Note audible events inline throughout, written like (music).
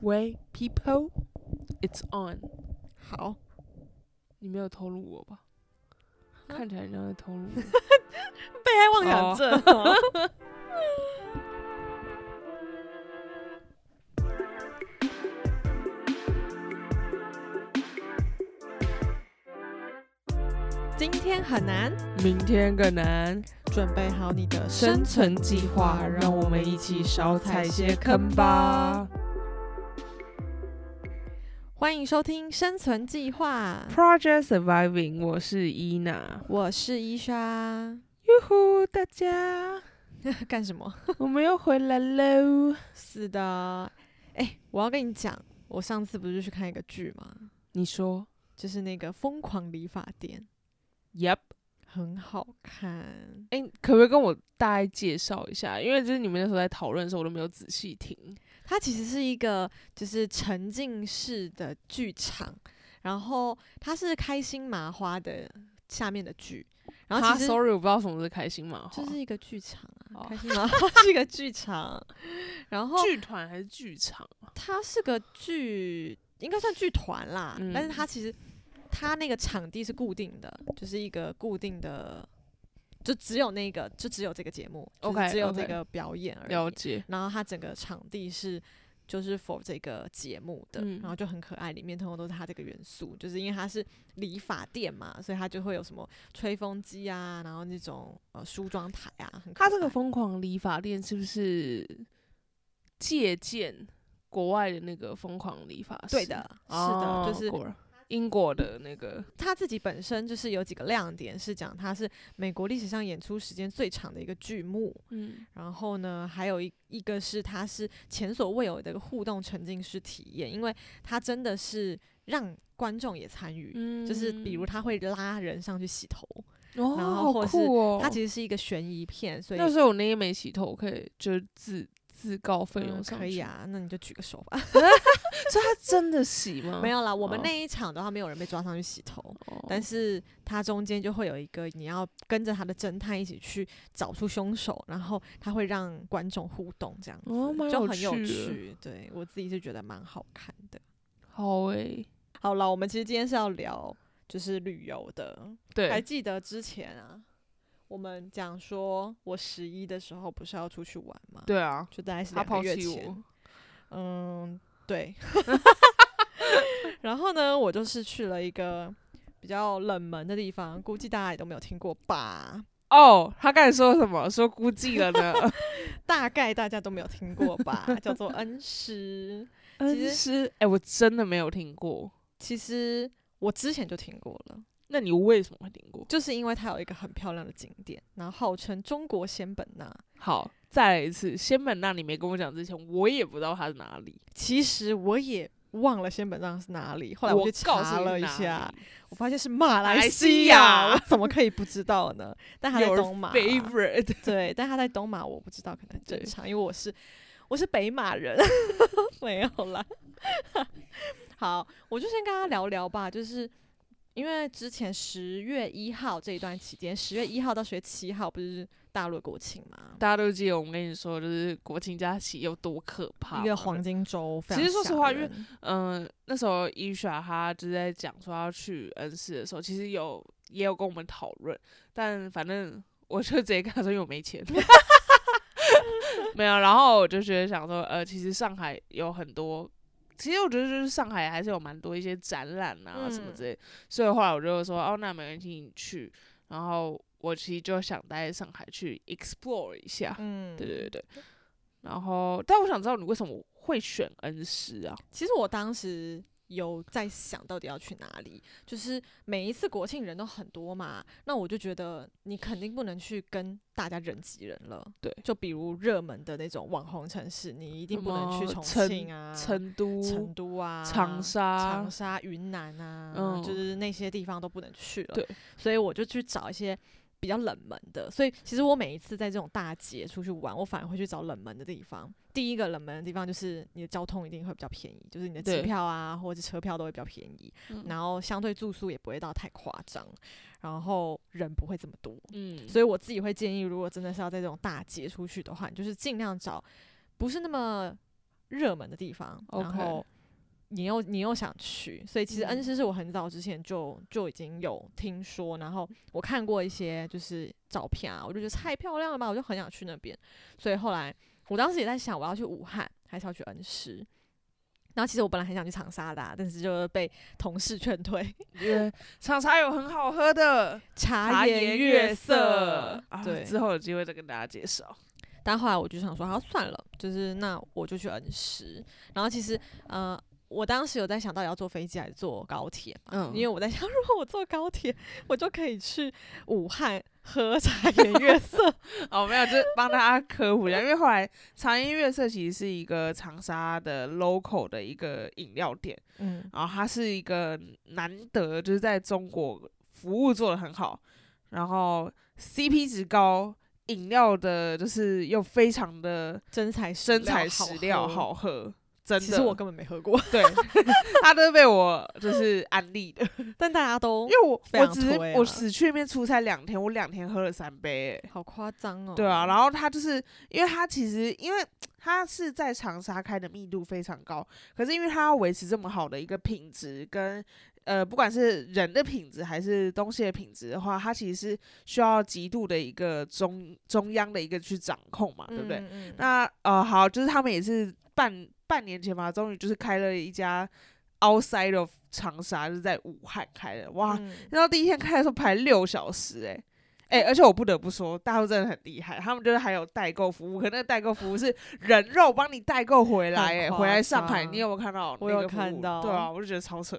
喂，people，it's on。好，你没有透露我吧？看起来像在透露我。(laughs) 被害妄想症、哦。(laughs) 今天很难，明天更难。准备好你的生存计划，让我们一起少踩些坑吧。欢迎收听《生存计划》，Project Surviving，我是伊娜。我是伊莎。哟呼，大家，(laughs) 干什么？我们又回来喽。是的，哎、我要跟你讲，我上次不是去看一个剧吗？你说就是那个《疯狂理发店》，？Yep。很好看。哎、可不可以跟我大概介绍一下？因为就是你们那时候在讨论的时候，我都没有仔细听。它其实是一个就是沉浸式的剧场，然后它是开心麻花的下面的剧，然后哈其实 sorry，我不知道什么是开心麻花，就是一个剧场啊，哦开心麻花是一个剧场，然后剧团还是剧场啊？它是个剧，应该算剧团啦，嗯但是它其实它那个场地是固定的，就是一个固定的，就只有那个，就只有这个节目就是 OK，只有这个表演而已。了解。然后它整个场地是就是 for 这个节目的，嗯然后就很可爱，里面通通都是它这个元素，就是因为它是理发店嘛，所以它就会有什么吹风机啊，然后那种呃梳妆台啊，很可他这个疯狂理发店是不是借鉴国外的那个疯狂理发师？对的，是的，哦就是英国的那个。他自己本身就是有几个亮点，是讲他是美国历史上演出时间最长的一个剧目。嗯，然后呢，还有一一个是他是前所未有的互动沉浸式体验，因为他真的是让观众也参与。嗯就是比如他会拉人上去洗头，哦，然后好或者是酷哦。它其实是一个悬疑片，所以那时候我那天没洗头，我可以就是自自告奋勇嗯上去。可以啊，那你就举个手吧。(laughs) 所以他真的洗吗？(laughs) 没有啦，我们哦那一场的话没有人被抓上去洗头，哦，但是他中间就会有一个你要跟着他的侦探一起去找出凶手，然后他会让观众互动，这样就很有趣。对我自己是觉得蛮好看的。好诶、好了，我们其实今天是要聊就是旅游的，还，记得之前啊，我们讲说我十一的时候不是要出去玩吗？，对啊，就大概是两个月前。。嗯，对。(laughs) 然后呢，我就是去了一个比较冷门的地方，估计大家也都没有听过吧？哦，他刚才说什么？说估计了呢？(laughs) 大概大家都没有听过吧？叫做 (laughs) 恩施。恩实师，哎、我真的没有听过。其实我之前就听过了，那你为什么会听过？就是因为它有一个很漂亮的景点，然后号称中国仙本那。好，再来一次。仙本那你没跟我讲之前，我也不知道它是哪里。其实我也忘了仙本那是哪里，后来我查了一下，里我发现是马来来西西亚怎么可以不知道呢？但它在东马。favorite，对，但他在东马，我不知道，可能很正常，因为我是我是北马人，(laughs) 没有啦。(laughs) 好，我就先跟他聊聊吧，就是因为之前十月一号这一段期间，十月一号到十月七号不是大陆的国庆嘛，大家都记得我们跟你说，就是国庆假期有多可怕。一个黄。金周，其实说实话因为人嗯、那时候伊莎她就在讲说要去恩施的时候，其实有也有跟我们讨论，但反正我就直接跟他说，因为我没钱。(laughs) 没有，然后我就觉得想说，呃，其实上海有很多，其实我觉得就是上海还是有蛮多一些展览啊什么嗯之类，所以后来我就说，哦，那没关系，你去。然后我其实就想待在上海去 explore 一下，嗯，对对对。然后，但我想知道你为什么会选恩施啊？其实我当时有在想到底要去哪里，就是每一次国庆人都很多嘛，那我就觉得你肯定不能去跟大家人挤人了。对就比如热门的那种网红城市，你一定不能去重庆啊、成都、成都啊、长沙长沙、云南啊，嗯就是那些地方都不能去了。对，所以我就去找一些比较冷门的。所以其实我每一次在这种大节出去玩，我反而会去找冷门的地方。第一个冷门的地方就是你的交通一定会比较便宜，就是你的机票啊或者是车票都会比较便宜，嗯。然后相对住宿也不会到太夸张，然后人不会这么多。嗯，所以我自己会建议，如果真的是要在这种大街出去的话，你就是尽量找不是那么热门的地方，然后你又你又想去，所以其实嗯。恩施是我很早之前就就已经有听说，然后我看过一些就是照片啊，我就觉得太漂亮了吧，我就很想去那边，所以后来我当时也在想，我要去武汉还是要去恩施。然后其实我本来很想去长沙的啊、但是就被同事劝退。(laughs) 因为长沙有很好喝的茶颜颜悦悦色，啊，对。之后有机会再跟大家介绍。但后来我就想说，好算了，就是那我就去恩施。然后其实呃，我当时有在想到底要坐飞机还是坐高铁嘛，嗯因为我在想，(laughs) 如果我坐高铁，我就可以去武汉喝茶颜悦色。(laughs) 哦，没有，就是帮大家科普一下，因为后来茶颜悦色其实是一个长沙的 local 的一个饮料店，嗯，然后它是一个难得就是在中国服务做的很好，然后 CP 值高，饮料的就是又非常的真材实真材实料喝。好喝，真的。其实我根本没喝过，(laughs) 对，(laughs) 他都是被我就是安利的，但大家都因为我我只我只去那边出差两天，我两天喝了三杯、欸，好夸张哦。对啊，然后他就是因为他其实因为他是在长沙开的密度非常高，可是因为他要维持这么好的一个品质跟呃不管是人的品质还是东西的品质的话，它其实是需要极度的一个中中央的一个去掌控嘛，对不对？嗯嗯那呃好，就是他们也是半半年前吧，终于就是开了一家 outside of 长沙，就是在武汉开的，哇！嗯然后第一天开的时候排六小时、欸，哎、而且我不得不说，大陆真的很厉害，他们就是还有代购服务，可那个代购服务是人肉帮你代购回来、欸，哎，回来上海，你有没有看到？我有看到对啊，我就觉得超扯。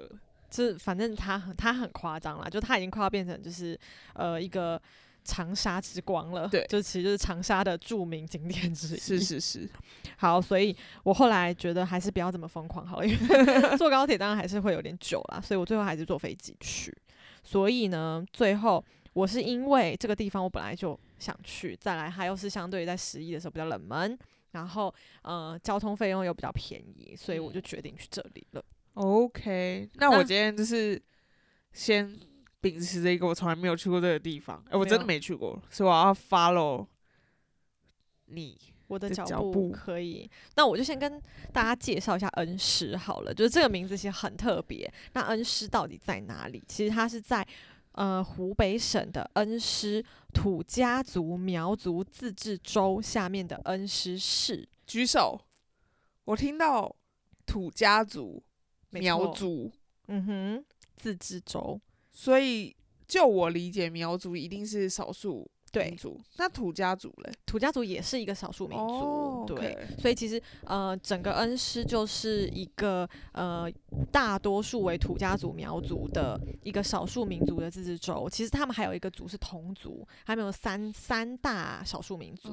就是反正他很他很夸张啦，就他已经快要变成就是呃一个长沙之光了，对就其实就是长沙的著名景点之一。是是是，(laughs) 好，所以我后来觉得还是不要这么疯狂好了，因为 (laughs) 坐高铁当然还是会有点久啦，所以我最后还是坐飞机去。所以呢，最后我是因为这个地方我本来就想去，再来它又是相对于在十一的时候比较冷门，然后呃交通费用又比较便宜，所以我就决定去这里了。OK，那我今天就是先秉持着一个我从来没有去过这个地方，哎、我真的没去过，所以我要 follow 你。我的的脚步脚步可以，那我就先跟大家介绍一下恩施好了，就是这个名字其实很特别。那恩施到底在哪里？其实它是在呃湖北省的恩施土家族苗族自治州下面的恩施市。举手，我听到土家族、苗族，嗯哼，自治州。所以就我理解，苗族一定是少数对民族。那土家族嘞？土家族也是一个少数民族，哦对。所以其实呃，整个恩施就是一个呃大多数为土家族苗族的一个少数民族的自治州。其实他们还有一个族是同族，他们有三三大少数民族。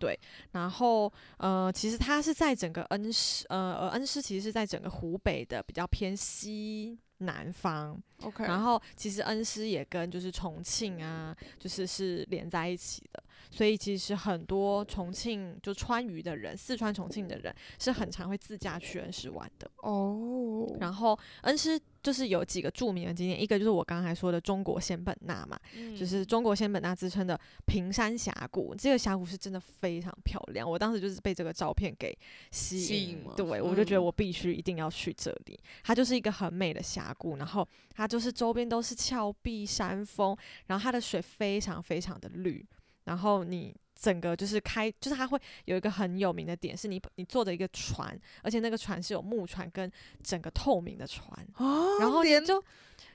对，然后呃，其实它是在整个恩施呃呃恩施其实是在整个湖北的比较偏西南方。OK，然后其实恩施也跟就是重庆啊，就是是连在一起的，所以其实很多重庆就川渝的人，四川重庆的人是很常会自驾去恩施玩的。哦，然后恩施就是有几个著名的景点，一个就是我刚才说的中国仙本那嘛，嗯就是中国仙本那之称的平山峡谷，这个峡谷是真的非常漂亮。我当时就是被这个照片给吸引，吸引对我就觉得嗯我必须一定要去这里。它就是一个很美的峡谷，然后它就是周边都是峭壁山峰，然后它的水非常非常的绿，然后你。整个就是开，就是它会有一个很有名的点，是你你坐的一个船，而且那个船是有木船跟整个透明的船，哦，然后你连就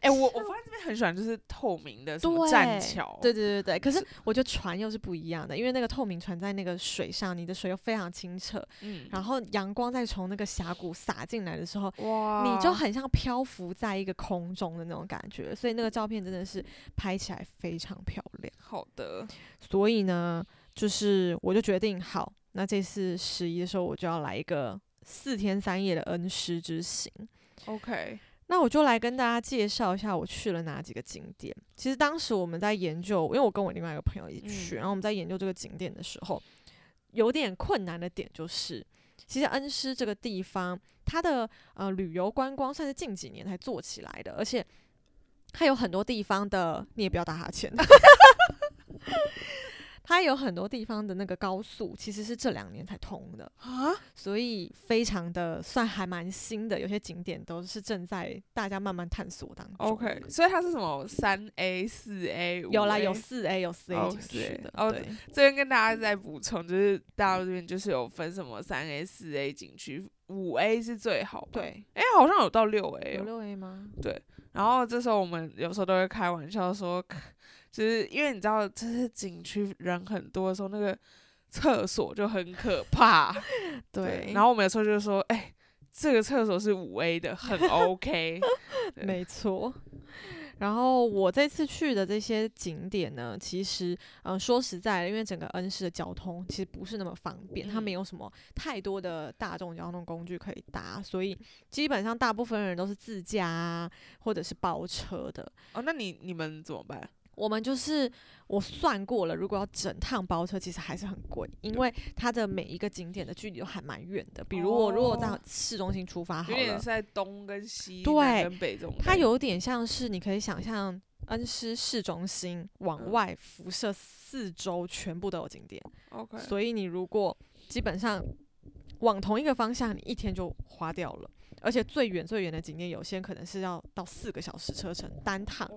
哎、我我 (laughs) 发现这边很喜欢就是透明的什么栈桥，对对对对，可是是我觉得船又是不一样的，因为那个透明船在那个水上，你的水又非常清澈，嗯，然后阳光再从那个峡谷洒进来的时候，哇，你就很像漂浮在一个空中的那种感觉，所以那个照片真的是拍起来非常漂亮。好的，所以呢，就是我就决定好，那这次十一的时候我就要来一个四天三夜的恩施之行。OK，那我就来跟大家介绍一下我去了哪几个景点。其实当时我们在研究，因为我跟我另外一个朋友一起去，嗯然后我们在研究这个景点的时候，有点困难的点就是，其实恩施这个地方，它的呃旅游观光算是近几年才做起来的，而且它有很多地方的，你也不要打哈欠。(laughs) 它有很多地方的那个高速其实是这两年才通的，啊，所以非常的算还蛮新的，有些景点都是正在大家慢慢探索当中。OK，所以它是什么三 A、四 A？有啦，有四 A 有四 A 哦景区 4A 的，哦对，这边跟大家再补充，就是大陆这边就是有分什么三 A、四 A 景区，五 A 是最好吧？对，哎、好像有到六 A 哦。有六 A 吗？对然后这时候我们有时候都会开玩笑说，(laughs) 就是因为你知道，就是景区人很多的时候，那个厕所就很可怕。(laughs) 对，然后我们有时候就说，哎、这个厕所是五 A 的，很 OK。(laughs) 没错。然后我这次去的这些景点呢，其实，嗯、说实在的，因为整个恩施的交通其实不是那么方便，它嗯没有什么太多的大众交通工具可以搭，所以基本上大部分人都是自驾啊，或者是包车的。哦，那你你们怎么办？我们就是我算过了，如果要整趟包车，其实还是很贵，因为它的每一个景点的距离都还蛮远的。比如我如果在哦市中心出发好了有点是，在东跟西、对南跟北这种。它有点像是你可以想象恩施市中心往嗯外辐射四周全部都有景点，OK，所以你如果基本上往同一个方向，你一天就花掉了。而且最远最远的景点，有些可能是要到四个小时车程，单趟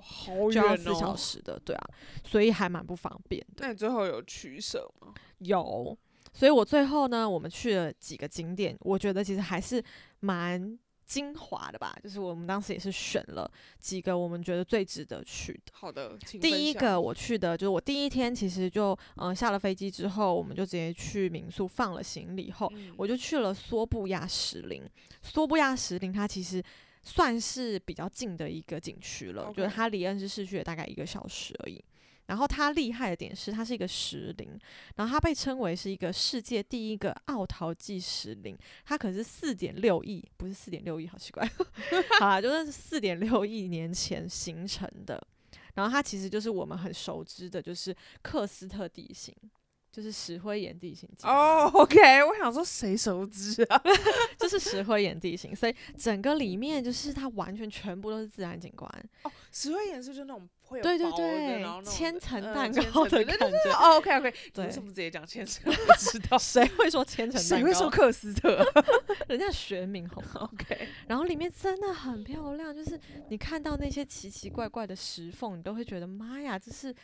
就远哦。要四小时的，对啊，所以还蛮不方便的。那你最后有取舍吗？有，所以我最后呢，我们去了几个景点，我觉得其实还是蛮精华的吧。就是我们当时也是选了几个我们觉得最值得去的。好的，请第一个我去的就是我第一天，其实就嗯、呃下了飞机之后，我们就直接去民宿放了行李后，嗯我就去了梭布亚石林。梭布亚石林它其实算是比较近的一个景区了，就是它离恩施市区也大概一个小时而已。然后它厉害的点是，它是一个石林，然后它被称为是一个世界第一个奥陶纪石林，它可是四点六亿，不是四点六亿，好奇怪，(laughs) 好啦，就是四点六亿年前形成的。然后它其实就是我们很熟知的，就是克斯特地形，就是石灰岩地形。哦，OK，我想说谁熟知啊？(laughs) 就是石灰岩地形，所以整个里面就是它完全全部都是自然景观，哦，石灰岩是就那种会有对对对千层嗯蛋千糕的层对对对感觉哦，OK OK，为什么不直接讲千层？(laughs) 知道谁会说千层蛋糕？谁会说克斯特 (laughs) 人家学名好吗？？(laughs) OK，然后里面真的很漂亮，就是你看到那些奇奇怪怪的石缝，你都会觉得妈呀，这是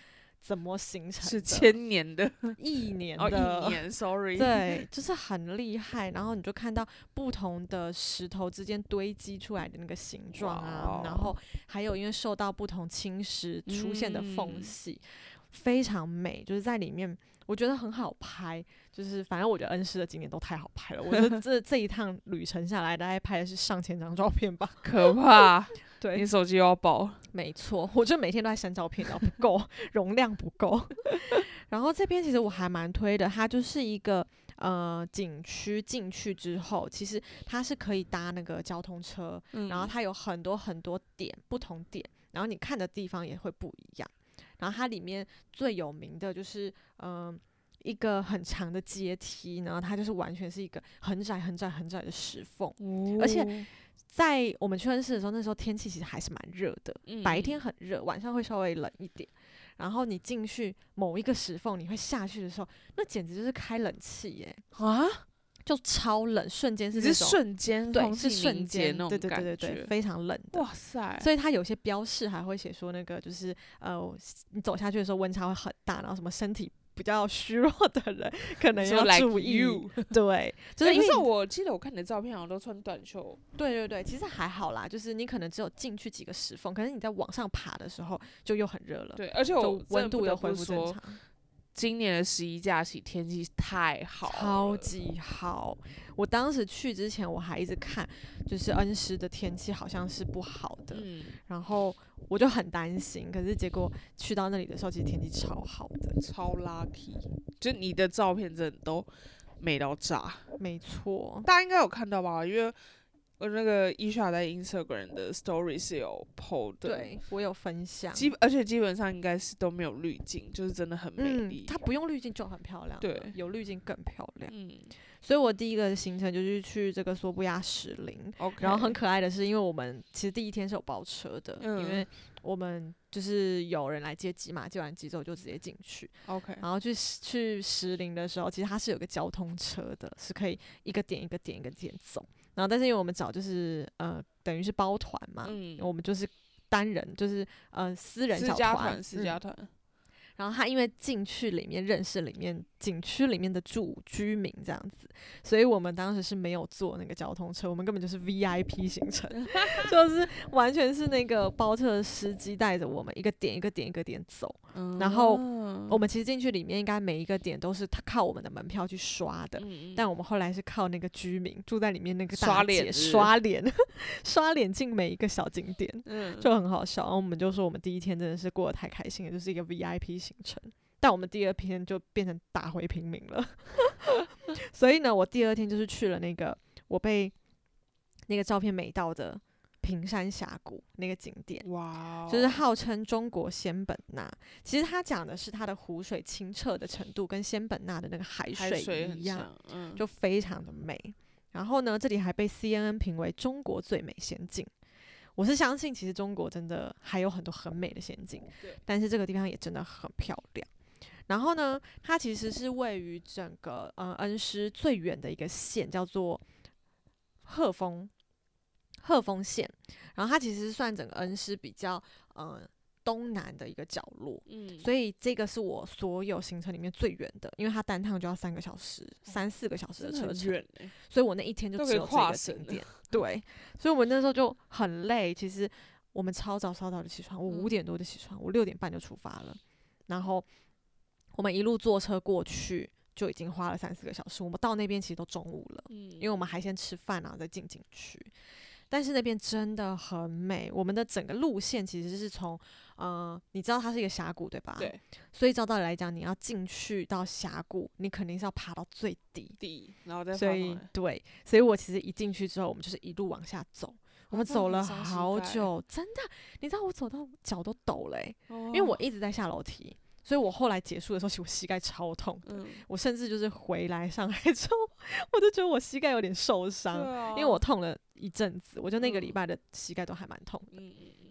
怎么形成？是千年的亿年 (laughs) 哦，的一年，Sorry，，对，就是很厉害。然后你就看到不同的石头之间堆积出来的那个形状啊，然后还有因为受到不同侵蚀出现的缝嗯隙，非常美。就是在里面，我觉得很好拍。就是反正我觉得恩施的景点都太好拍了。我觉得这 (laughs) 这一趟旅程下来，大概拍的是上千张照片吧。(laughs) 可怕，对你，手机又要爆，没错，我就每天都在删照片，然后不够容量不够。(laughs) 然后这边其实我还蛮推的，它就是一个呃景区进去之后，其实它是可以搭那个交通车，嗯然后它有很多很多点不同点，然后你看的地方也会不一样。然后它里面最有名的就是嗯、呃一个很长的阶梯，然后它就是完全是一个很窄很窄很窄的石缝。而且哦在我们去恩施的时候，那时候天气其实还是蛮热的，白天嗯很热，晚上会稍微冷一点。然后你进去某一个石缝，你会下去的时候，那简直就是开冷气耶，啊，就超冷，瞬间是只是那种瞬间对，是瞬间，对对对那种感对对，觉，非常冷的。哇塞，所以它有些标示还会写说，那个就是呃，你走下去的时候温差会很大，然后什么身体比较虚弱的人可能说要注意。对，(laughs) 就就是是因为你我记得我看你的照片好像都穿短袖，对对对，其实还好啦，就是你可能只有进去几个石缝，可是你在往上爬的时候就又很热了，对，而且温度不得又恢复正，常。今年的十一假期天气太好超级好。我当时去之前，我还一直看，就是恩施的天气好像是不好的，嗯，然后我就很担心。可是结果去到那里的时候，其实天气超好的，超 lucky，就你的照片真的都美到炸，没错。大家应该有看到吧？因为我那个伊莎在 Instagram 的 Story 是有 PO 的，对我有分享。基而且基本上应该是都没有滤镜，就是真的很美丽。嗯，它不用滤镜就很漂亮，对，有滤镜更漂亮。嗯，所以我第一个行程就是去这个索布亚石林。OK，然后很可爱的是，因为我们其实第一天是有包车的，嗯因为我们就是有人来接机嘛，接完机之后就直接进去。OK，然后去去石林的时候，其实它是有个交通车的，是可以一个点一个点一个点走。然后但是因为我们找就是呃等于是包团嘛，嗯，我们就是单人，就是呃私人私小团，家团，私嗯家。团，然后他因为进去里面认识里面景区里面的住居民这样子，所以我们当时是没有坐那个交通车，我们根本就是 VIP 行程，(laughs) 就是完全是那个包车的司机带着我们一个点一个点一个点走。然后嗯我们其实进去里面应该每一个点都是他靠我们的门票去刷的。嗯但我们后来是靠那个居民住在里面那个大刷姐刷脸 (laughs) 刷脸进每一个小景点，嗯就很好笑。然后我们就说我们第一天真的是过得太开心了，就是一个 VIP 行程。但我们第二天就变成打回平民了。(laughs) 所以呢，我第二天就是去了那个我被那个照片美到的平山峡谷那个景点。哇哦，就是号称中国仙本那，其实它讲的是它的湖水清澈的程度跟仙本那的那个海海水一样，嗯，就非常的美。然后呢，这里还被 CNN 评为中国最美仙境。我是相信，其实中国真的还有很多很美的仙境，但是这个地方也真的很漂亮。然后呢，它其实是位于整个呃恩施最远的一个县，叫做鹤峰鹤峰县。然后它其实算整个恩施比较呃东南的一个角落。嗯，所以这个是我所有行程里面最远的，因为它单趟就要三个小时、三四个小时的车程，欸所以我那一天就只有这个景点。对，所以我们那时候就很累。其实我们超早超早的起床，我五嗯点多就起床，我六点半就出发了，然后我们一路坐车过去。就已经花了三四个小时，我们到那边其实都中午了，嗯，因为我们还先吃饭然后再进景区。但是那边真的很美，我们的整个路线其实是从，呃，你知道它是一个峡谷对吧？对所以照道理来讲，你要进去到峡谷，你肯定是要爬到最底底，然后再所以放上来对，所以我其实一进去之后，我们就是一路往下走，我们走了好久，真的，你知道我走到脚都抖嘞、因因为我一直在下楼梯，所以我后来结束的时候，其实我膝盖超痛的。嗯，我甚至就是回来上海之后，(laughs) 我就觉得我膝盖有点受伤，啊，因为我痛了一阵子，我就那个礼嗯拜的膝盖都还蛮痛的。嗯嗯嗯，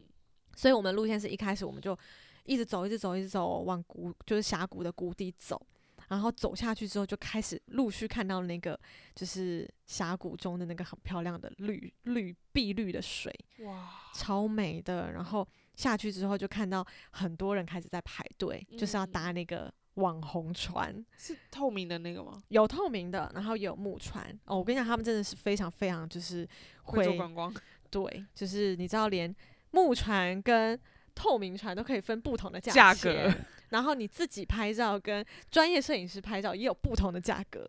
所以我们路线是一开始我们就一直走，一直走，一直走往谷，就是峡谷的谷底走。然后走下去之后，就开始陆续看到那个就是峡谷中的那个很漂亮的绿绿碧绿的水，哇，超美的。然后下去之后，就看到很多人开始在排队，就是要嗯搭那个网红船，是透明的那个吗？有透明的，然后也有木船。哦，我跟你讲，他们真的是非常非常就是会观光，对，就是你知道，连木船跟透明船都可以分不同的价格，然后你自己拍照跟专业摄影师拍照也有不同的价格，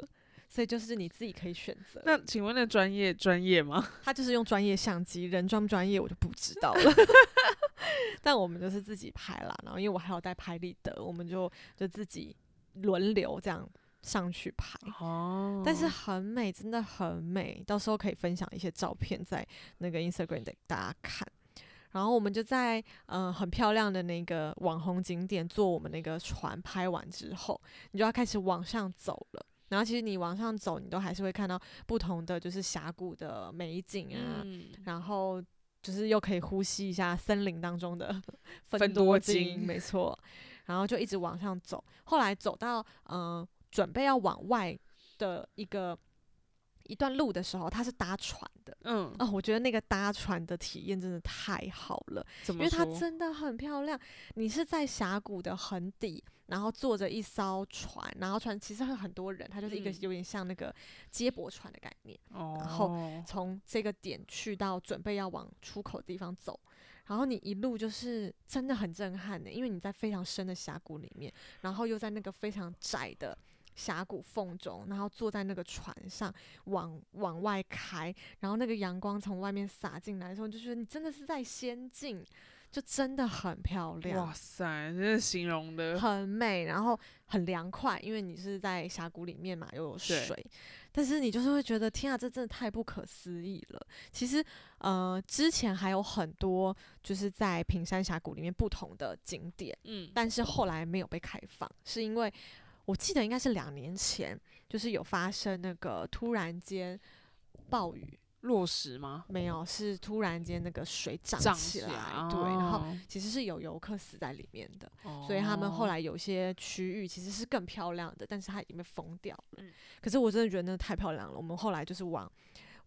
所以就是你自己可以选择。那请问那专业专业吗？(laughs) 他就是用专业相机，人专不专业我就不知道了。(laughs) 但我们就是自己拍啦，然后因为我还有带拍立得，我们就就自己轮流这样上去拍。哦但是很美，真的很美。到时候可以分享一些照片在那个 Instagram 给大家看。然后我们就在嗯、呃很漂亮的那个网红景点坐我们那个船拍完之后，你就要开始往上走了。然后其实你往上走，你都还是会看到不同的就是峡谷的美景啊，嗯，然后就是又可以呼吸一下森林当中的 (laughs) 芬多多精没错。然后就一直往上走，后来走到嗯、呃准备要往外的一个一段路的时候，它是搭船的嗯，哦，我觉得那个搭船的体验真的太好了，因为它真的很漂亮。你是在峡谷的很底，然后坐着一艘船，然后船其实会很多人，它就是一个嗯有点像那个接驳船的概念。哦，后从这个点去到准备要往出口的地方走，然后你一路就是真的很震撼的，因为你在非常深的峡谷里面，然后又在那个非常窄的峡谷缝中，然后坐在那个船上往往外开，然后那个阳光从外面洒进来的时候，就觉得你真的是在仙境，就真的很漂亮哇。塞，真的形容的，很美，然后很凉快，因为你是在峡谷里面嘛，又有水，但是你就是会觉得天啊，这真的太不可思议了。其实，呃，之前还有很多就是在平山峡谷里面不同的景点，嗯，但是后来没有被开放，是因为我记得应该是两年前，就是有发生那个突然间暴雨，落石吗？没有，是突然间那个水涨涨起来，来，对，然后哦其实是有游客死在里面的。哦所以他们后来有些区域其实是更漂亮的，但是它已经被封掉了。嗯可是我真的觉得那太漂亮了。我们后来就是往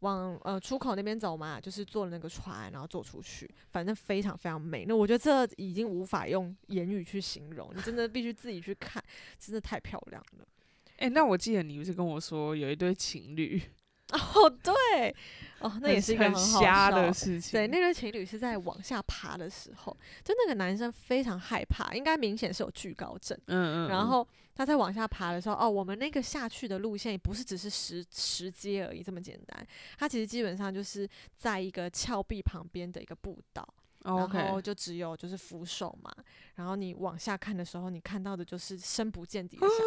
往呃出口那边走嘛，就是坐那个船，然后坐出去，反正非常非常美。那我觉得这已经无法用言语去形容，你真的必须自己去看，真的太漂亮了。哎、那我记得你不是跟我说有一对情侣，(laughs) 哦，对，哦，那也是一个很很好瞎笑的事情。对，那对情侣是在往下爬的时候，就那个男生非常害怕，应该明显是有惧高症。嗯嗯，嗯然后他在往下爬的时候，哦，我们那个下去的路线也不是只是石石阶而已这么简单，它其实基本上就是在一个峭壁旁边的一个步道，哦然后就只有就是扶手嘛，然后你往下看的时候，你看到的就是深不见底的峡谷，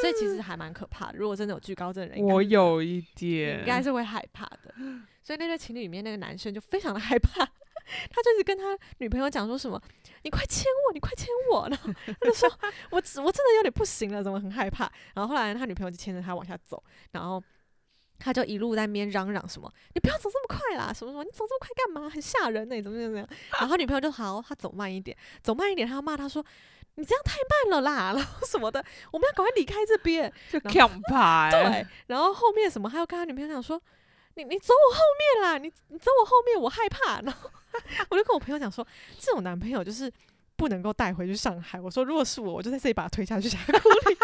所以其实还蛮可怕的。如果真的有惧高症的人，应该是我有一点，应该是会害怕的。所以那对情侣里面那个男生就非常的害怕，(laughs) 他就一直跟他女朋友讲说什么：“你快牵我，你快牵我。”然后他就说：(laughs) “我我真的有点不行了，怎么很害怕？”然后后来他女朋友就牵着他往下走，然后。他就一路在那边嚷嚷什么：“你不要走这么快啦，什么什么，你走这么快干嘛？很吓人呢、怎么怎么样？”然后他女朋友就好，他走慢一点，走慢一点，他要骂他说：“你这样太慢了啦，(laughs) 然后什么的，我们要赶快离开这边。(laughs) ”就然后强爬、欸，对，然后后面什么，还要跟他女朋友讲说：“你你走我后面啦，你你走我后面，我害怕。”然后我就跟我朋友讲说，这种男朋友就是不能够带回去上海。我说，如果是我，我就在这里把他推下去峡谷 (laughs) 里，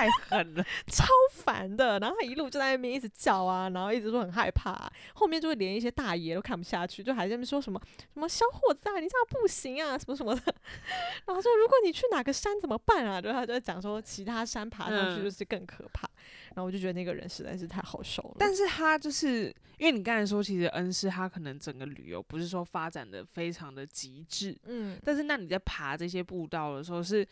太狠了。(laughs) 超烦的。然后他一路就在那边一直叫啊，然后一直说很害怕、啊，后面就会连一些大爷都看不下去，就还在那边说什么什么小伙子啊，你这样不行啊，什么什么的。(laughs) 然后说，如果你去哪个山怎么办啊？就他就在讲说，其他山爬上去嗯就是更可怕。然后我就觉得那个人实在是太好受了。但是他就是因为你刚才说，其实恩师他可能整个旅游不是说发展的非常的极致，嗯，但是那你在爬这些步道的时候是。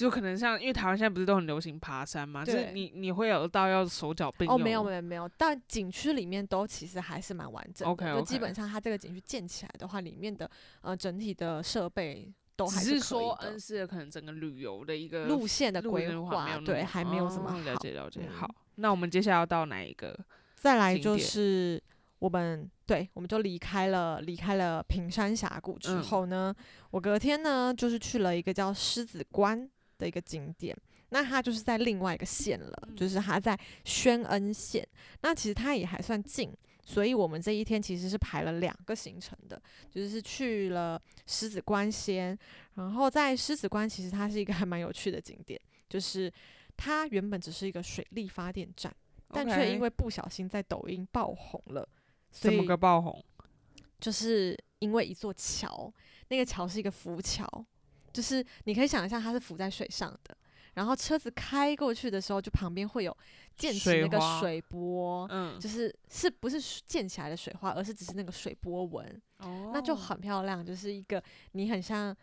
就可能像，因为台湾现在不是都很流行爬山嘛，就是你你会有到要手脚并用哦，没有没有没有，但景区里面都其实还是蛮完整的。OK，就基本上它这个景区建起来的话，里面的呃整体的设备都还只是可以的说恩施的可能整个旅游的一个路线的规划，对，还没有什么哦了。解了解。嗯好，那我们接下来要到哪一个？再来就是我们对，我们就离开了离开了平山峡谷之嗯后呢，我隔天呢就是去了一个叫狮子关的一个景点。那它就是在另外一个县了，就是它在宣恩县。那其实它也还算近，所以我们这一天其实是排了两个行程的，就是去了狮子关先，然后在狮子关其实它是一个还蛮有趣的景点，就是它原本只是一个水力发电站。但却因为不小心在抖音爆红了，所以怎么个爆红？就是因为一座桥，那个桥是一个浮桥，就是你可以想一下它是浮在水上的，然后车子开过去的时候，就旁边会有溅起那个水波，嗯，就是是不是溅起来的水花，而是只是那个水波纹，哦。那就很漂亮，就是一个你很像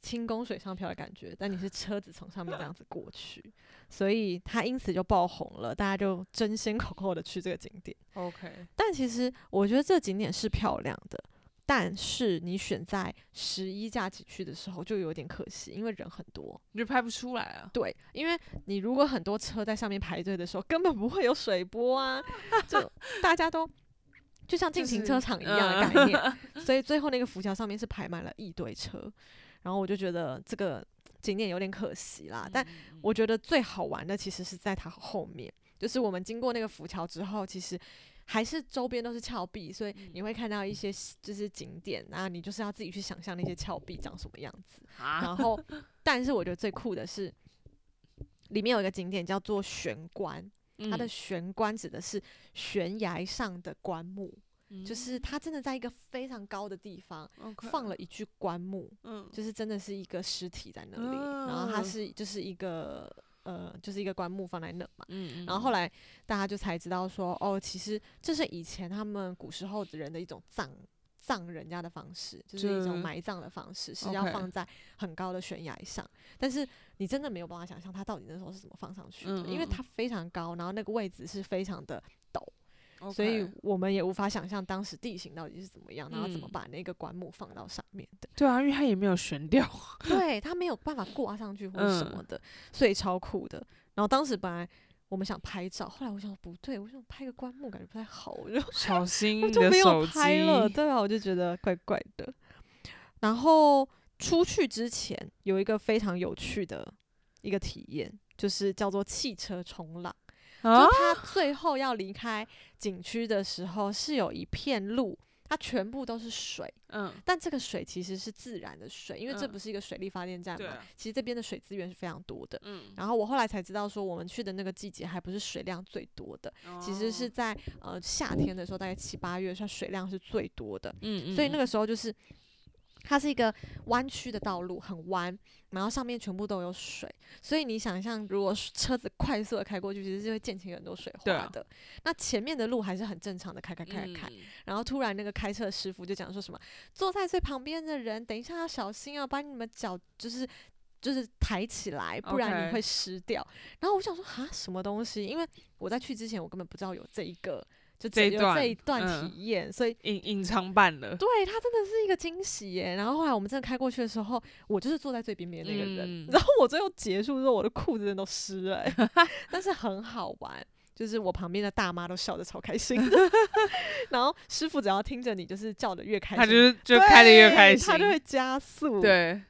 轻功水上漂的感觉，但你是车子从上面这样子过去，所以它因此就爆红了，大家就争先恐后的去这个景点。OK，但其实我觉得这景点是漂亮的，但是你选在十一假期去的时候就有点可惜，因为人很多。你就拍不出来啊。对，因为你如果很多车在上面排队的时候，根本不会有水波啊，(laughs) 就大家都就像进就是停车场一样的嗯概念，(laughs) 所以最后那个浮桥上面是排满了一堆车，然后我就觉得这个景点有点可惜啦。但嗯我觉得最好玩的其实是在它后面，就是我们经过那个浮桥之后，其实还是周边都是峭壁，所以你会看到一些就是景点，然后你就是要自己去想象那些峭壁长什么样子。啊，然后，(laughs) 但是我觉得最酷的是，里面有一个景点叫做悬棺，它的嗯悬棺指的是悬崖上的棺木，就是它真的在一个非常高的地方放了一具棺木，嗯。就是真的是一个尸体在那里，然后它。嗯是就是一个呃，就是一个棺木放在那嘛。嗯，然后后来大家就才知道说，哦，其实这是以前他们古时候的人的一种葬葬人家的方式，就是一种埋葬的方式，是要放在很高的悬崖上。但是你真的没有办法想象它到底那时候是怎么放上去的，嗯嗯嗯因为它非常高，然后那个位置是非常的陡，所以我们也无法想象当时地形到底是怎么样，然后怎么嗯把那个棺木放到上面的。对啊，因为它也没有悬吊，对，它没有办法挂上去或者什么嗯的，所以超酷的。然后当时本来我们想拍照，后来我想不对，我想拍个棺木感觉不太好，我就小心 (laughs) 我你就没有的手拍了。机。对啊，我就觉得怪怪的。然后出去之前有一个非常有趣的一个体验，就是叫做汽车冲浪。啊就他最后要离开景区的时候，是有一片路，它全部都是水，嗯，但这个水其实是自然的水，因为这嗯不是一个水力发电站嘛。其实这边的水资源是非常多的。嗯，然后我后来才知道，说我们去的那个季节还不是水量最多的，其实是哦在呃夏天的时候，大概七八月，算水量是最多的。嗯嗯，所以那个个时候就是它是一个弯曲的道路，很弯，然后上面全部都有水，所以你想象如果车子快速的开过去，其实是会溅起很多水花的。那前面的路还是很正常的开开开开然后突然那个开车的师傅就讲说什么，坐在最旁边的人，等一下要小心啊，把你们脚就是。就是抬起来，不然你会湿掉。然后我想说，啊，什么东西？因为我在去之前，我根本不知道有这一个，就这一段这一段体验，所以隐隐藏版了。对它真的是一个惊喜耶。然后后来我们真的开过去的时候，我就是坐在最边边的那个人，嗯然后我最后结束之后，我的裤子真的都湿了欸，(laughs) 但是很好玩。就是我旁边的大妈都笑得超开心的，(laughs) 然后师傅只要听着你就是叫的越开心，他就是就开的越开心他，就会加速。，对，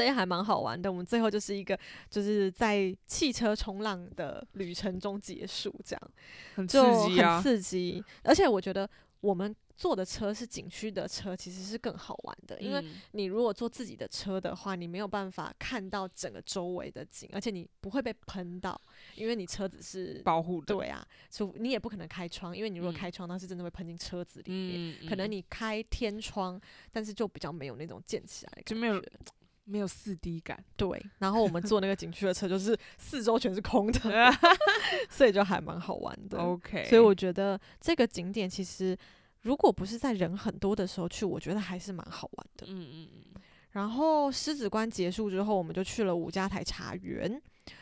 所以还蛮好玩的。我们最后就是一个就是在汽车冲浪的旅程中结束，这样很刺就很激啊。刺激。而且我觉得我们坐的车是景区的车，其实是更好玩的，因为嗯你如果坐自己的车的话，你没有办法看到整个周围的景，而且你不会被喷到，因为你车子是。保护的，对啊，除你也不可能开窗，因为你如果嗯开窗，那是真的会喷进车子里面。嗯，可能嗯你开天窗，但是就比较没有那种溅起来的感就没有觉没有四 D 感，对，然后我们坐那个景区的车，就是四周全是空的，(laughs) 所以就还蛮好玩的。OK，所以我觉得这个景点其实，如果不是在人很多的时候去，我觉得还是蛮好玩的。嗯嗯嗯，然后狮子关结束之后，我们就去了五家台茶园。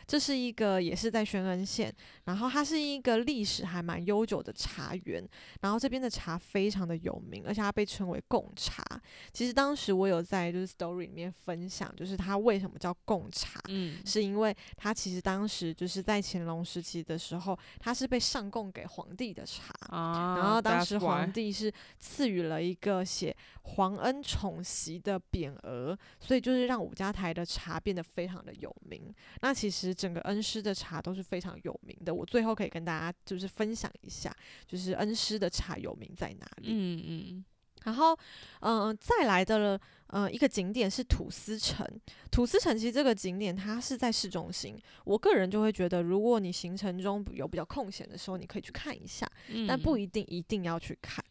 这是一个也是在宣恩县，然后它是一个历史还蛮悠久的茶园，然后这边的茶非常的有名，而且它被称为贡茶。其实当时我有在就是 story 里面分享，就是它为什么叫贡茶，嗯，是因为它其实当时就是在乾隆时期的时候，它是被上贡给皇帝的茶，啊，然后当时皇帝是赐予了一个写“皇恩宠袭”的匾额，所以就是让五家台的茶变得非常的有名。那其实整个恩施的茶都是非常有名的，我最后可以跟大家就是分享一下，就是恩施的茶有名在哪里。嗯嗯然后，嗯、再来的了，呃，一个景点是土司城。土司城其实这个景点它是在市中心，我个人就会觉得，如果你行程中有比较空闲的时候，你可以去看一下，嗯，但不一定一定要去看。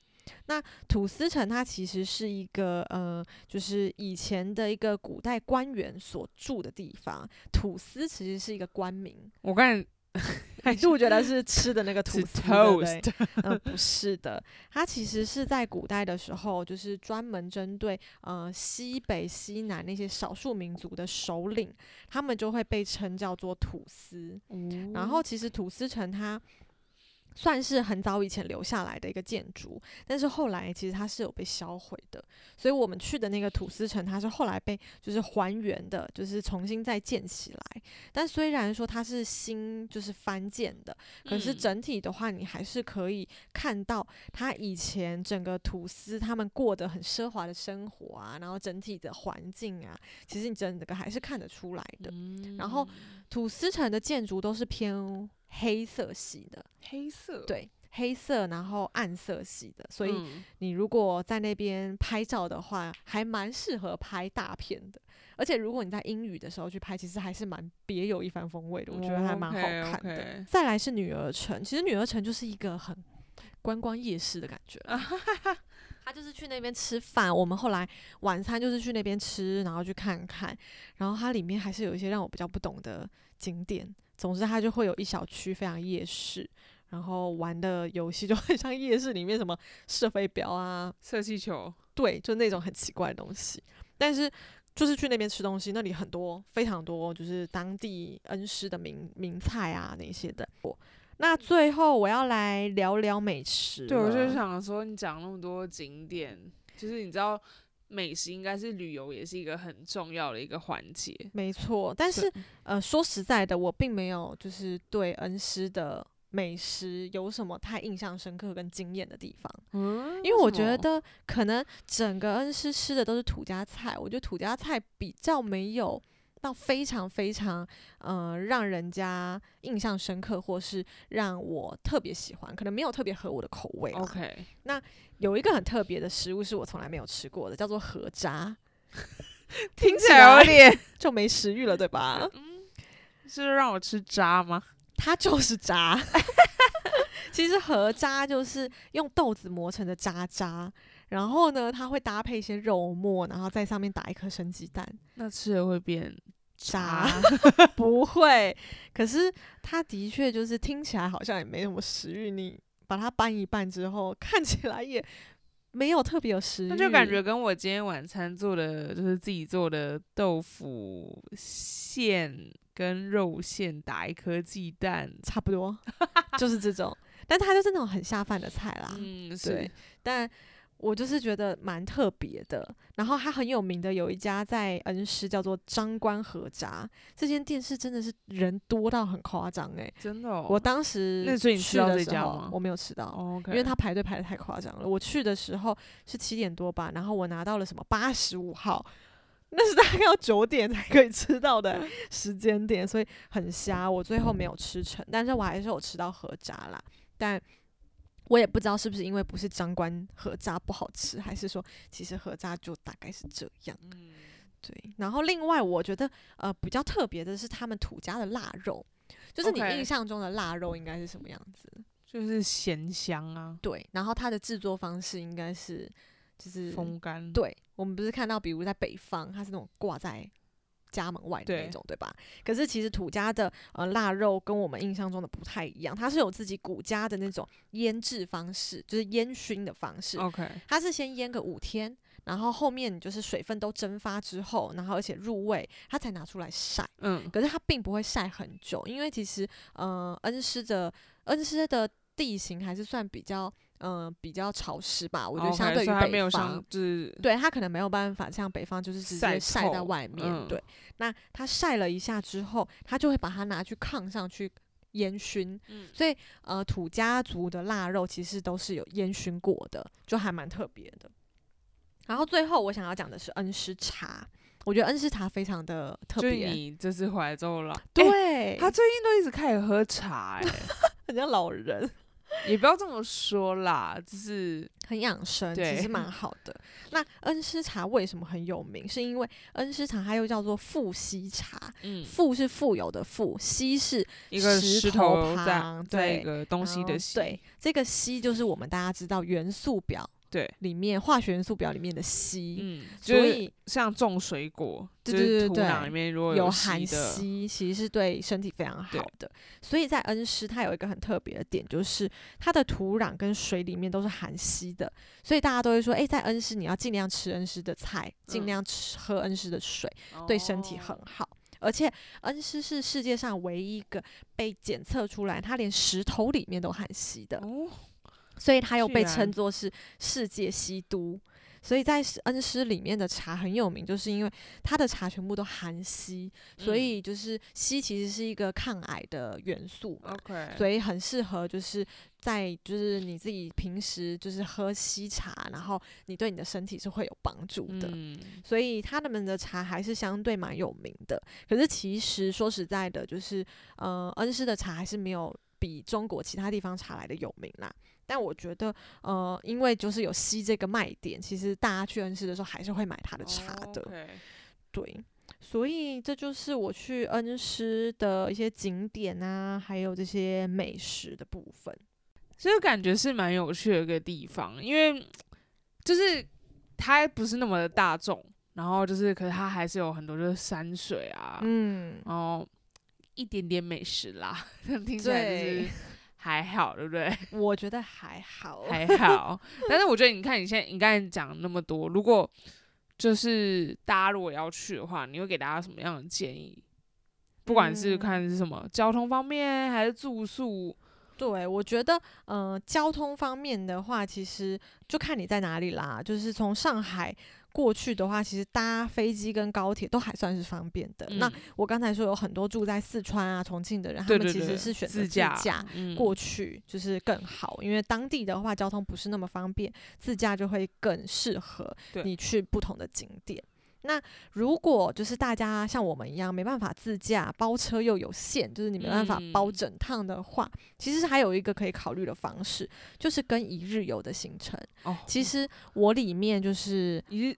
那土司城它其实是一个呃，就是以前的一个古代官员所住的地方。土司其实是一个官名，我刚才 (laughs) 你是我觉得是吃的那个吐司，对嗯，不是的，它其实是在古代的时候，就是专门针对呃西北、西南那些少数民族的首领，他们就会被称叫做土司。然后其实土司城它算是很早以前留下来的一个建筑，但是后来其实它是有被销毁的，所以我们去的那个土司城，它是后来被就是还原的，就是重新再建起来。但虽然说它是新就是翻建的，可是嗯整体的话，你还是可以看到它以前整个土司他们过得很奢华的生活啊，然后整体的环境啊，其实你整个还是看得出来的。然后土司城的建筑都是偏黑色系的，黑色，对，黑色然后暗色系的，所以嗯你如果在那边拍照的话，还蛮适合拍大片的。而且如果你在英语的时候去拍，其实还是蛮别有一番风味的，我觉得还蛮好看的。再来是女儿城，其实女儿城就是一个很观光夜市的感觉。他就是去那边吃饭，我们后来晚餐就是去那边吃，然后去看看，然后它里面还是有一些让我比较不懂的景点。总之，它就会有一小区非常夜市，然后玩的游戏就很像夜市里面什么射飞镖啊，射气球，对，就那种很奇怪的东西。但是就是去那边吃东西，那里很多非常多，就是当地恩施的名名菜啊那些的。那最后我要来聊聊美食。对，我就想说，你讲那么多景点，就是你知道，美食应该是旅游也是一个很重要的一个环节。没错，但是呃，说实在的，我并没有就是对恩施的美食有什么太印象深刻跟惊艳的地方。嗯，因为我觉得可能整个恩施吃的都是土家菜，我觉得土家菜比较没有到非常非常呃让人家印象深刻，或是让我特别喜欢，可能没有特别合我的口味啦。OK，那有一个很特别的食物是我从来没有吃过的，叫做河渣，(laughs) 听起来有点 (laughs) 就没食欲了，对吧？嗯是让我吃渣吗？它就是渣。(laughs) 其实河渣就是用豆子磨成的渣渣，然后呢，它会搭配一些肉末，然后在上面打一颗生鸡蛋。那吃了会变渣 (laughs) 不 (laughs) 会，可是它的确就是听起来好像也没什么食欲。你把它拌一拌之后，(laughs) 看起来也没有特别有食欲，那就感觉跟我今天晚餐做的，就是自己做的豆腐馅跟肉馅打一颗鸡蛋，差不多，就是这种。但它就是那种很下饭的菜啦。嗯，对是，但我就是觉得蛮特别的。然后它很有名的有一家在恩施叫做张关河炸，这间店是真的是人多到很夸张诶。真的、哦。我当时那所以你吃到去的时这家吗候我没有吃到。因为他排队排的太夸张了。我去的时候是七点多吧，然后我拿到了什么八十五号，那是大概要九点才可以吃到的时间点，所以很瞎。我最后没有吃成，但是我还是有吃到河炸啦。但我也不知道是不是因为不是张关河炸不好吃，还是说其实河炸就大概是这样。嗯，对，然后另外我觉得呃比较特别的是他们土家的腊肉，就是你 OK 印象中的腊肉应该是什么样子？就是咸香啊，对，然后它的制作方式应该是就是风干，对，我们不是看到，比如在北方，它是那种挂在家门外的那种，对吧？可是其实土家的呃腊肉跟我们印象中的不太一样，它是有自己古家的那种腌制方式，就是烟熏的方式。，OK，它是先腌个五天，然后后面你就是水分都蒸发之后，然后而且入味，它才拿出来晒。嗯，可是它并不会晒很久，因为其实呃恩施的恩施的地形还是算比较呃比较潮湿吧，我觉得相对于北方对它可能没有办法像北方就是直接晒在外面。嗯对，那它晒了一下之后，它就会把它拿去炕上去烟熏。嗯所以呃土家族的腊肉其实都是有烟熏过的，就还蛮特别的。然后最后我想要讲的是恩施茶，我觉得恩施茶非常的特就是别。你这次回来之后了，欸对，他最近都一直开始喝茶、(laughs) 欸，很像老人。也不要这么说啦，就是很养生，其实蛮好的。那恩施茶为什么很有名？是因为恩施茶它又叫做富硒茶，嗯，富是富有的富，硒是一个石石头旁对在一个东西的硒，对，这个硒就是我们大家知道元素表对，里面化学元素表里面的硒，嗯，所以像种水果，对就是土对对对壤里面如果有含硒其实是对身体非常好的。所以在恩施，它有一个很特别的点，就是它的土壤跟水里面都是含硒的，所以大家都会说，诶，在恩施你要尽量吃恩施的菜，尽嗯量吃喝恩施的水，对身体很哦好。而且恩施是世界上唯一一个被检测出来，它连石头里面都含硒的，哦，所以它又被称作是世界硒都。所以在恩施里面的茶很有名，就是因为它的茶全部都含硒，所嗯以就是硒其实是一个抗癌的元素嘛，OK，所以很适合就是在就是你自己平时就是喝硒茶，然后你对你的身体是会有帮助的。嗯，所以他们的茶还是相对蛮有名的。可是其实说实在的，就是呃，恩施的茶还是没有比中国其他地方茶来的有名啦。但我觉得，呃，因为就是有硒这个卖点，其实大家去恩施的时候还是会买它的茶的。对，所以这就是我去恩施的一些景点啊，还有这些美食的部分。所以感觉是蛮有趣的一个地方，因为就是它不是那么的大众，然后就是可是它还是有很多就是山水啊，嗯，然后一点点美食啦，(laughs) 听起来就是对 (laughs) 还好，对不对？(laughs) 我觉得还好，还 (laughs) 好。但是我觉得，你看你现在你刚才讲那么多，如果就是大家如果要去的话，你会给大家什么样的建议？不管是嗯看是什么交通方面，还是住宿，对，我觉得，呃，交通方面的话，其实就看你在哪里啦。就是从上海过去的话，其实搭飞机跟高铁都还算是方便的。那嗯我刚才说有很多住在四川啊、重庆的人，他们其实是选择自自驾过去，就是更好，因为当地的话交通不是那么方便，自驾就会更适合你去不同的景点。那如果就是大家像我们一样没办法自驾，包车又有限，就是你没办法包嗯整趟的话，其实还有一个可以考虑的方式，就是跟一日游的行程。哦，其实我里面就是一日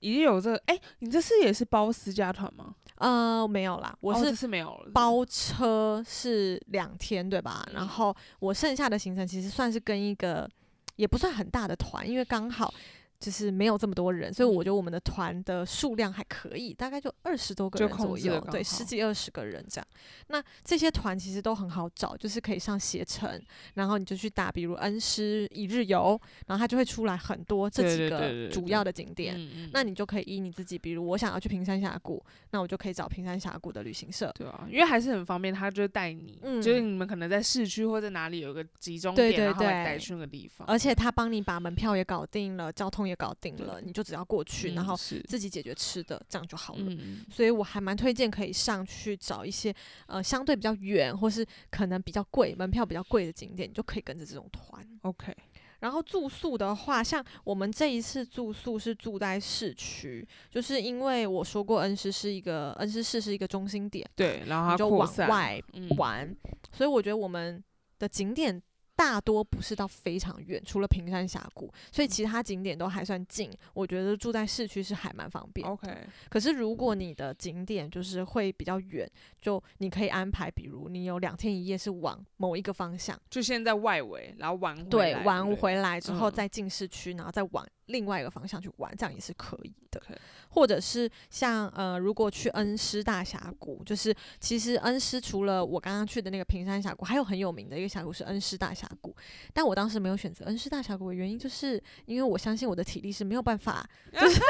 一日有这个，哎、你这次也是包私家团吗？呃没有啦，我是哦这次没有包车是两天，对吧？然嗯后我剩下的行程其实算是跟一个也不算很大的团，因为刚好就是没有这么多人，所以我觉得我们的团的数量还可以，大概就二十多个人左右，对，十几二十个人这样。那这些团其实都很好找，就是可以上携程，然后你就去打，比如恩施一日游，然后它就会出来很多这几个主要的景点。那你就可以依你自己，比如我想要去平山峡谷，那我就可以找平山峡谷的旅行社。对啊，因为还是很方便，他就会带你，嗯就是你们可能在市区或者哪里有个集中点，然后带去那个地方，而且他帮你把门票也搞定了，交通也搞定了，你就只要过去，然后自己解决吃的，这样就好了。嗯。所以我还蛮推荐可以上去找一些呃相对比较远或是可能比较贵、门票比较贵的景点，你就可以跟着这种团。，OK，然后住宿的话，像我们这一次住宿是住在市区，就是因为我说过恩施是一个恩施市是一个中心点，对，然后就往外嗯，玩，所以我觉得我们的景点大多不是到非常远，除了平山峡谷，所以其他景点都还算近。我觉得住在市区是还蛮方便。OK，可是如果你的景点就是会比较远，就你可以安排，比如你有两天一夜是往某一个方向，就先在外围，然后玩回对，来玩回来之后嗯再进市区，然后再往另外一个方向去玩，这样也是可以的。或者是像呃，如果去恩施大峡谷，就是其实恩施除了我刚刚去的那个平山峡谷，还有很有名的一个峡谷是恩施大峡谷。但我当时没有选择恩施大峡谷的原因，就是因为我相信我的体力是没有办法 (laughs) 就是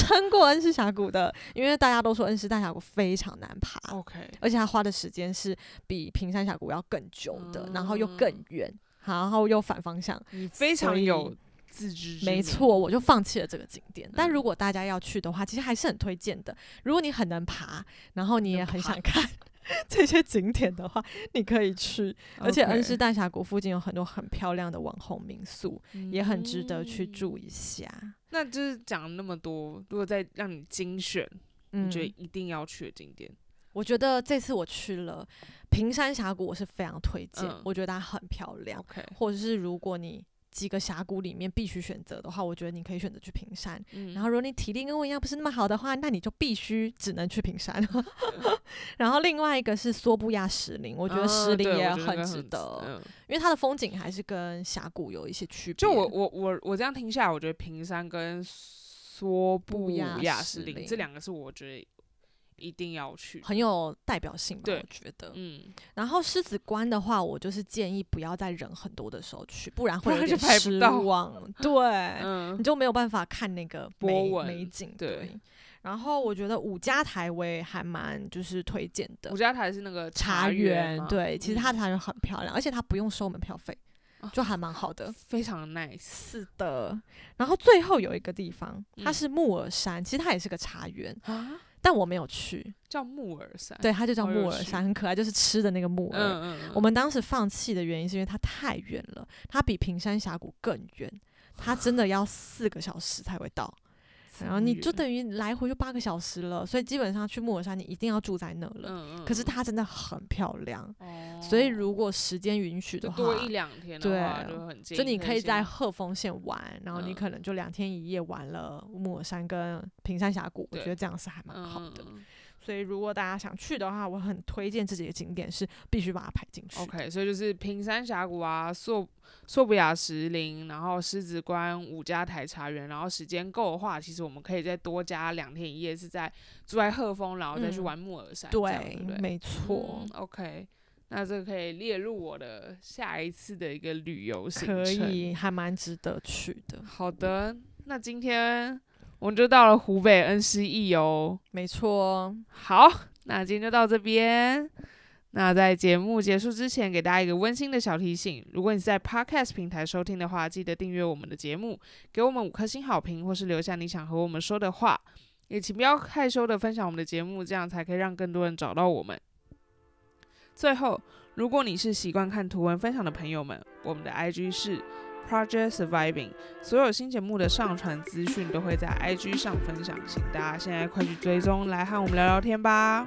撑过恩施峡谷的，因为大家都说恩施大峡谷非常难爬。OK，而且它花的时间是比平山峡谷要更久的，然后又更嗯远，然后又反方向。你非常有自知之明，没错，我就放弃了这个景点。但嗯如果大家要去的话，其实还是很推荐的。如果你很能爬，然后你也很想看 (laughs) 这些景点的话，你可以去。而且恩施大峡谷附近有很多很漂亮的网红民宿，也很值得去嗯住一下。那就是讲了那么多，如果再让你精选，嗯你觉得一定要去的景点，我觉得这次我去了平山峡谷，我是非常推荐，嗯我觉得它很漂亮。或者是如果你几个峡谷里面必须选择的话，我觉得你可以选择去平山。嗯然后，如果你体力跟我一样不是那么好的话，那你就必须只能去平山。(laughs) 然后，另外一个是梭布亚石林，我我觉得石林也很很值得，嗯，因为它的风景还是跟峡谷有一些区别。就我我我我这样听下来，我觉得平山跟梭布亚亚石林石林这两个是我觉得一定要去。很有代表性吧，我觉得。嗯，然后狮子关的话，我就是建议不要在人很多的时候去，不然会有不然就点失望。(laughs) 对，嗯你就没有办法看那个波美纹美景。对然后我觉得五家台我也还蛮就是推荐的五，家台是那个茶园，对，其实它茶园很漂亮，而且它不用收门票费，啊就还蛮好的。非常 nice。是的，然后最后有一个地方，它嗯是木耳山，其实它也是个茶园，啊，但我没有去。叫木耳山。对，它就叫木耳山，很可爱，就是吃的那个木耳。嗯，嗯嗯，我们当时放弃的原因是因为它太远了，它比平山峡谷更远，它真的要四个小时才会到。然后你就等，等于来回就八个小时了，所以基本上去木尔山你一定要住在那了。嗯嗯，可是它真的很漂亮，哦，所以如果时间允许的话，就多一两天的话，对就很近就你可以在先鹤峰县玩，然后你嗯可能就两天一夜玩了木尔山跟平山峡谷，我对觉得这样是还蛮好的。所以如果大家想去的话，我很推荐这几个景点是必须把它排进去。OK，所以就是平山峡谷啊，硕硕布雅石林，然后狮子关五家台茶园，然后时间够的话，其实我们可以再多加两天一夜，是在住在鹤峰，然后再去嗯玩木耳山，对对？没错。嗯，OK，那这个可以列入我的下一次的一个旅游行可程。以，还蛮值得去的。好的，那今天我们就到了湖北恩施一游。没错，好，那今天就到这边。那在节目结束之前，给大家一个温馨的小提醒：如果你是在 Podcast 平台收听的话，记得订阅我们的节目，给我们五颗星好评，或是留下你想和我们说的话。也请不要害羞的分享我们的节目，这样才可以让更多人找到我们。最后，如果你是习惯看图文分享的朋友们，我们的 IG 是 Project Surviving，所有新节目的上传资讯都会在 IG 上分享，请大家现在快去追踪，来和我们聊聊天吧。